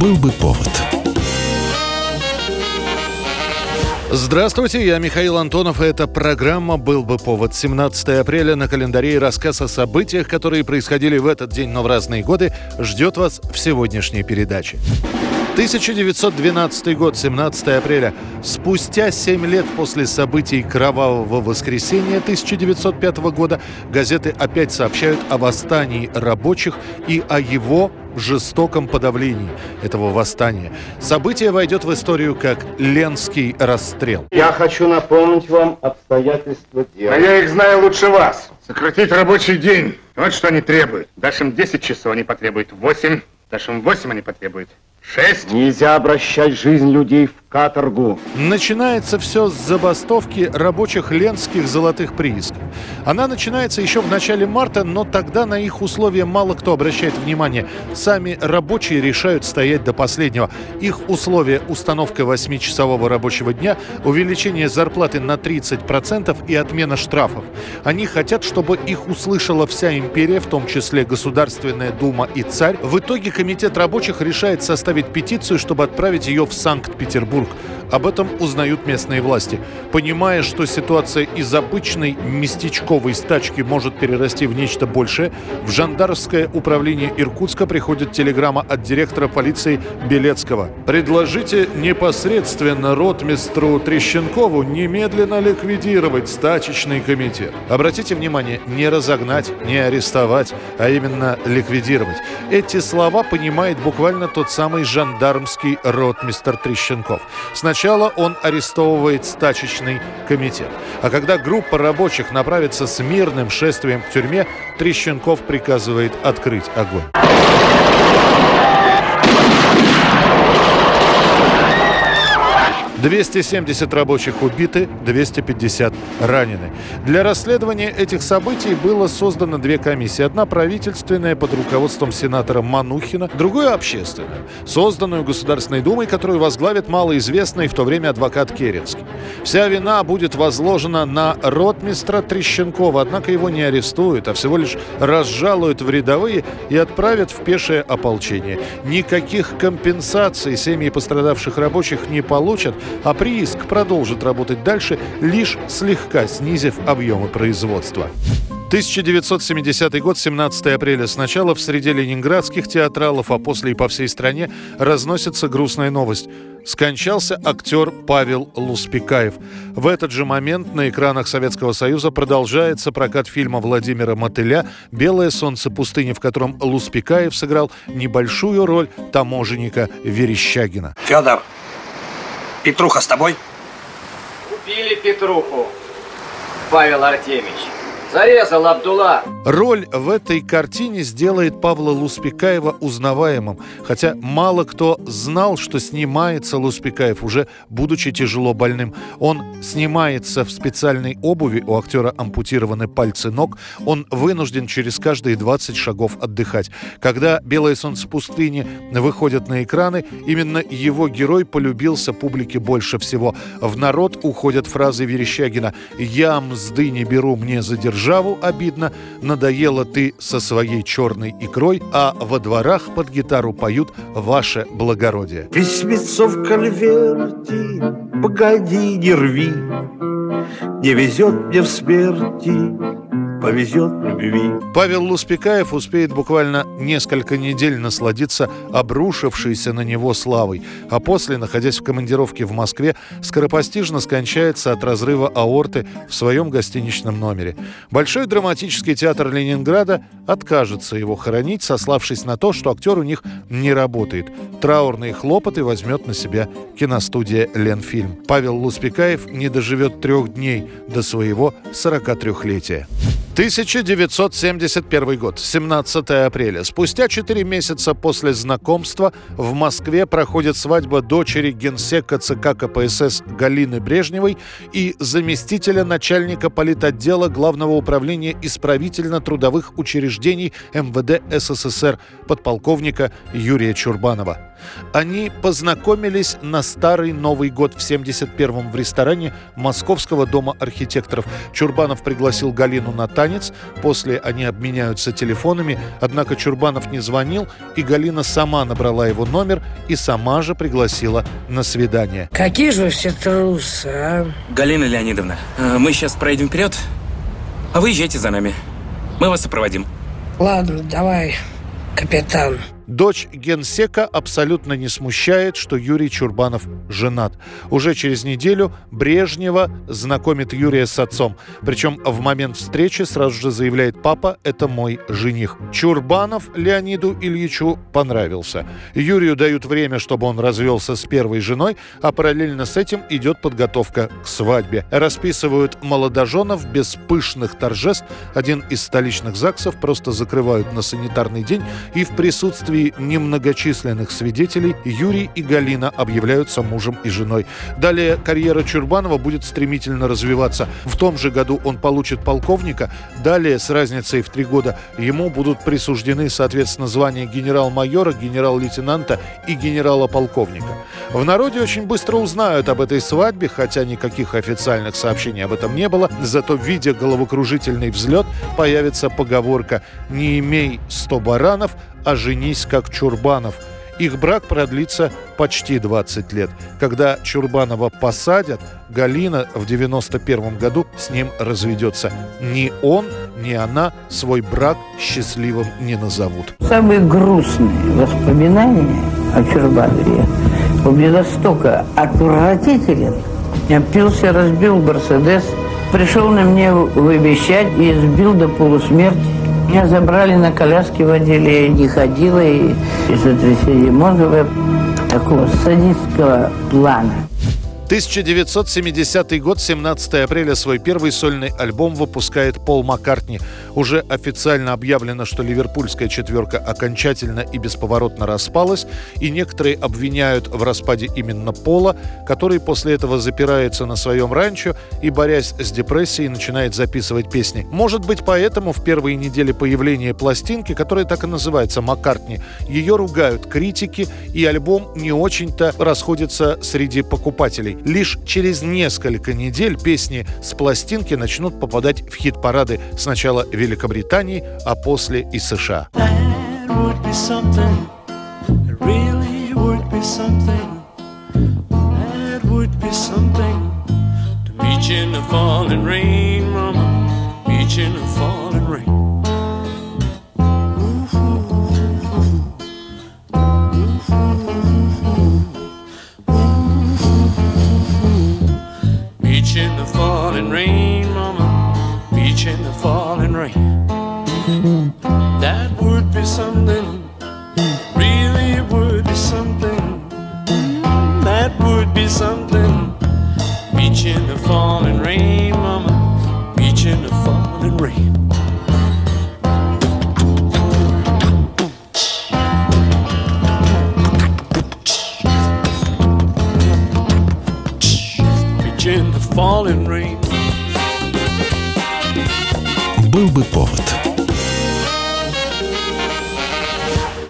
Был бы повод. Здравствуйте, я Михаил Антонов, и эта программа «Был бы повод». 17 апреля на календаре и рассказ о событиях, которые происходили в этот день, но в разные годы, ждет вас в сегодняшней передаче. 1912 год, 17 апреля. Спустя 7 лет после событий Кровавого воскресенья 1905 года газеты опять сообщают о восстании рабочих и о его жестоком подавлении этого восстания. Событие войдет в историю как Ленский расстрел. Я хочу напомнить вам обстоятельства дела. А я их знаю лучше вас. Сократить рабочий день. Вот что они требуют. Дашь им 10 часов, они потребуют 8. Дашь им 8, они потребуют Шесть. Нельзя обращать жизнь людей в каторгу. Начинается все с забастовки рабочих ленских золотых приисков. Она начинается еще в начале марта, но тогда на их условия мало кто обращает внимание. Сами рабочие решают стоять до последнего. Их условия – установка 8-часового рабочего дня, увеличение зарплаты на 30% и отмена штрафов. Они хотят, чтобы их услышала вся империя, в том числе Государственная Дума и царь. В итоге комитет рабочих решает составить петицию, чтобы отправить ее в Санкт-Петербург. Об этом узнают местные власти. Понимая, что ситуация из обычной местечковой стачки может перерасти в нечто большее, в жандармское управление Иркутска приходит телеграмма от директора полиции Белецкого. «Предложите непосредственно ротмистру Трещенкову немедленно ликвидировать стачечный комитет». Обратите внимание, не разогнать, не арестовать, а именно ликвидировать. Эти слова понимает буквально тот самый жандармский ротмистр Трещенков. Сначала он арестовывает стачечный комитет. А когда группа рабочих направится с мирным шествием к тюрьме, Трещенков приказывает открыть огонь. 270 рабочих убиты, 250 ранены. Для расследования этих событий было создано две комиссии. Одна правительственная под руководством сенатора Манухина, другую общественную, созданную Государственной Думой, которую возглавит малоизвестный в то время адвокат Керенский. Вся вина будет возложена на ротмистра Трещенкова, однако его не арестуют, а всего лишь разжалуют в рядовые и отправят в пешее ополчение. Никаких компенсаций семьи пострадавших рабочих не получат, а прииск продолжит работать дальше, лишь слегка снизив объемы производства. 1970 год, 17 апреля. Сначала в среде ленинградских театралов, а после и по всей стране разносится грустная новость. Скончался актер Павел Луспекаев. В этот же момент на экранах Советского Союза продолжается прокат фильма Владимира Мотыля «Белое солнце пустыни», в котором Луспекаев сыграл небольшую роль таможенника Верещагина. Федор, Петруха с тобой? Убили Петруху, Павел Артемьевич. Зарезал Абдулла. Роль в этой картине сделает Павла Луспекаева узнаваемым, хотя мало кто знал, что снимается Луспекаев, уже будучи тяжело больным. Он снимается в специальной обуви, у актера ампутированы пальцы ног, он вынужден через каждые 20 шагов отдыхать. Когда «Белое солнце пустыни» выходят на экраны, именно его герой полюбился публике больше всего. В народ уходят фразы Верещагина «Я мзды не беру, мне задержать державу обидно, надоело ты со своей черной икрой, а во дворах под гитару поют ваше благородие. Письмецо в конверте, погоди, не рви, не везет мне в смерти, повезет любви. Павел Луспекаев успеет буквально несколько недель насладиться обрушившейся на него славой, а после, находясь в командировке в Москве, скоропостижно скончается от разрыва аорты в своем гостиничном номере. Большой драматический театр Ленинграда откажется его хоронить, сославшись на то, что актер у них не работает. Траурные хлопоты возьмет на себя киностудия «Ленфильм». Павел Луспекаев не доживет трех дней до своего 43-летия. 1971 год, 17 апреля. Спустя 4 месяца после знакомства в Москве проходит свадьба дочери генсека ЦК КПСС Галины Брежневой и заместителя начальника политотдела Главного управления исправительно-трудовых учреждений МВД СССР подполковника Юрия Чурбанова. Они познакомились на Старый Новый год в 71-м в ресторане Московского дома архитекторов. Чурбанов пригласил Галину на танец. После они обменяются телефонами. Однако Чурбанов не звонил, и Галина сама набрала его номер и сама же пригласила на свидание. Какие же вы все трусы, а? Галина Леонидовна, э, мы сейчас пройдем вперед, а вы езжайте за нами. Мы вас сопроводим. Ладно, давай, капитан. Дочь генсека абсолютно не смущает, что Юрий Чурбанов женат. Уже через неделю Брежнева знакомит Юрия с отцом. Причем в момент встречи сразу же заявляет «папа, это мой жених». Чурбанов Леониду Ильичу понравился. Юрию дают время, чтобы он развелся с первой женой, а параллельно с этим идет подготовка к свадьбе. Расписывают молодоженов без пышных торжеств. Один из столичных ЗАГСов просто закрывают на санитарный день и в присутствии присутствии немногочисленных свидетелей Юрий и Галина объявляются мужем и женой. Далее карьера Чурбанова будет стремительно развиваться. В том же году он получит полковника. Далее, с разницей в три года, ему будут присуждены, соответственно, звания генерал-майора, генерал-лейтенанта и генерала-полковника. В народе очень быстро узнают об этой свадьбе, хотя никаких официальных сообщений об этом не было. Зато, видя головокружительный взлет, появится поговорка «Не имей сто баранов, а женись как Чурбанов». Их брак продлится почти 20 лет. Когда Чурбанова посадят, Галина в 91 году с ним разведется. Ни он, ни она свой брак счастливым не назовут. Самые грустные воспоминания о Чурбанове у меня настолько отвратителен. Я пился, разбил Мерседес, пришел на мне вывещать и сбил до полусмерти. Меня забрали на коляске в отделе, я не ходила, и, и сотрясение мозга такого садистского плана. 1970 год, 17 апреля, свой первый сольный альбом выпускает Пол Маккартни. Уже официально объявлено, что ливерпульская четверка окончательно и бесповоротно распалась, и некоторые обвиняют в распаде именно Пола, который после этого запирается на своем ранчо и, борясь с депрессией, начинает записывать песни. Может быть, поэтому в первые недели появления пластинки, которая так и называется «Маккартни», ее ругают критики, и альбом не очень-то расходится среди покупателей. Лишь через несколько недель песни с пластинки начнут попадать в хит-парады сначала Великобритании, а после и США. Beach in the falling rain, mama. Beach in the falling rain. falling rain. Был бы повод.